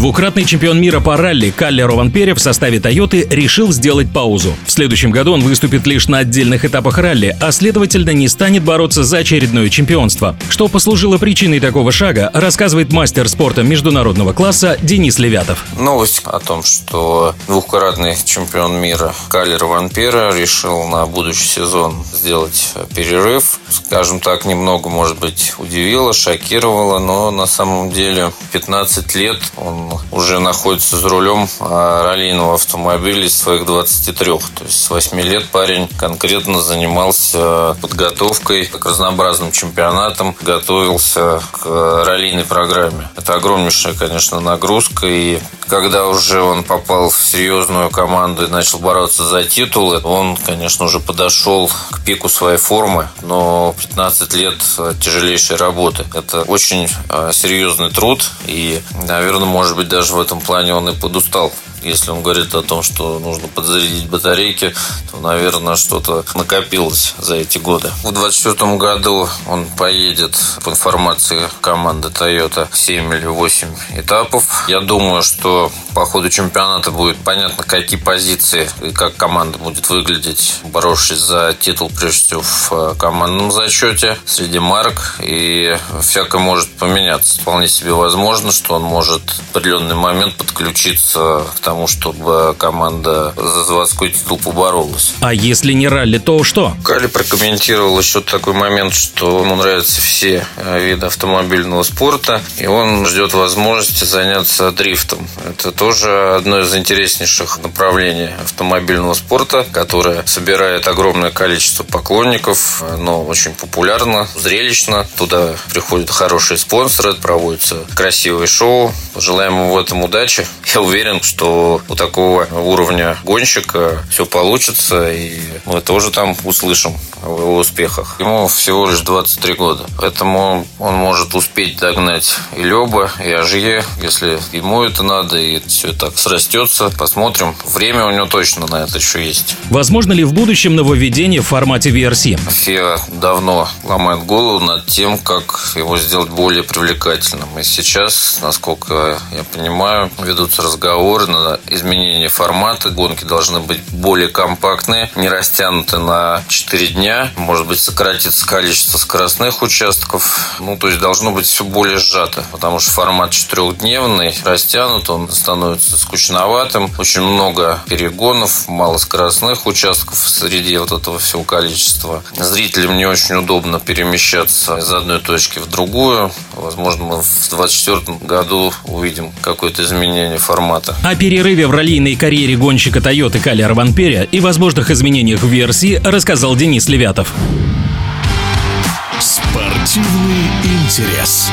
Двукратный чемпион мира по ралли Калли Рованпере в составе Тойоты решил сделать паузу. В следующем году он выступит лишь на отдельных этапах ралли, а следовательно не станет бороться за очередное чемпионство. Что послужило причиной такого шага, рассказывает мастер спорта международного класса Денис Левятов. Новость о том, что двукратный чемпион мира Калли Рованпера решил на будущий сезон сделать перерыв. Скажем так, немного, может быть, удивило, шокировало, но на самом деле 15 лет он уже находится за рулем а, раллийного автомобиля своих 23. То есть с 8 лет парень конкретно занимался подготовкой к разнообразным чемпионатам, готовился к раллийной программе. Это огромнейшая, конечно, нагрузка. И когда уже он попал в серьезную команду и начал бороться за титулы, он, конечно, уже подошел к пику своей формы, но 15 лет тяжелейшей работы. Это очень серьезный труд, и, наверное, может быть, даже в этом плане он и подустал если он говорит о том, что нужно подзарядить батарейки, то, наверное, что-то накопилось за эти годы. В 2024 году он поедет, по информации команды Toyota, 7 или 8 этапов. Я думаю, что по ходу чемпионата будет понятно, какие позиции и как команда будет выглядеть, боровшись за титул, прежде всего, в э, командном зачете среди марок. И всякое может поменяться. Вполне себе возможно, что он может в определенный момент подключиться к тому, чтобы команда за заводской титул поборолась. А если не ралли, то что? Кали прокомментировал еще такой момент, что ему нравятся все э, виды автомобильного спорта, и он ждет возможности заняться дрифтом. Это тоже одно из интереснейших направлений автомобильного спорта, которое собирает огромное количество поклонников, но очень популярно, зрелищно. Туда приходят хорошие спонсоры, проводятся красивые шоу. Пожелаем ему в этом удачи. Я уверен, что у такого уровня гонщика все получится, и мы тоже там услышим в его успехах. Ему всего лишь 23 года, поэтому он может успеть догнать и Леба, и Ажье, если ему это надо, и все так срастется. Посмотрим. Время у него точно на это еще есть. Возможно ли в будущем нововведение в формате VRC? FIA давно ломает голову над тем, как его сделать более привлекательным. И сейчас, насколько я понимаю, ведутся разговоры на изменение формата. Гонки должны быть более компактные, не растянуты на 4 дня. Может быть, сократится количество скоростных участков. Ну, то есть должно быть все более сжато, потому что формат четырехдневный, растянут, он становится скучноватым. Очень много перегонов, мало скоростных участков среди вот этого всего количества. Зрителям не очень удобно перемещаться из одной точки в другую. Возможно, мы в 2024 году увидим какое-то изменение формата. А перерыве в раллийной карьере гонщика Toyota Кали Арванперя и возможных изменениях в версии рассказал Денис Левятов. Спортивный интерес.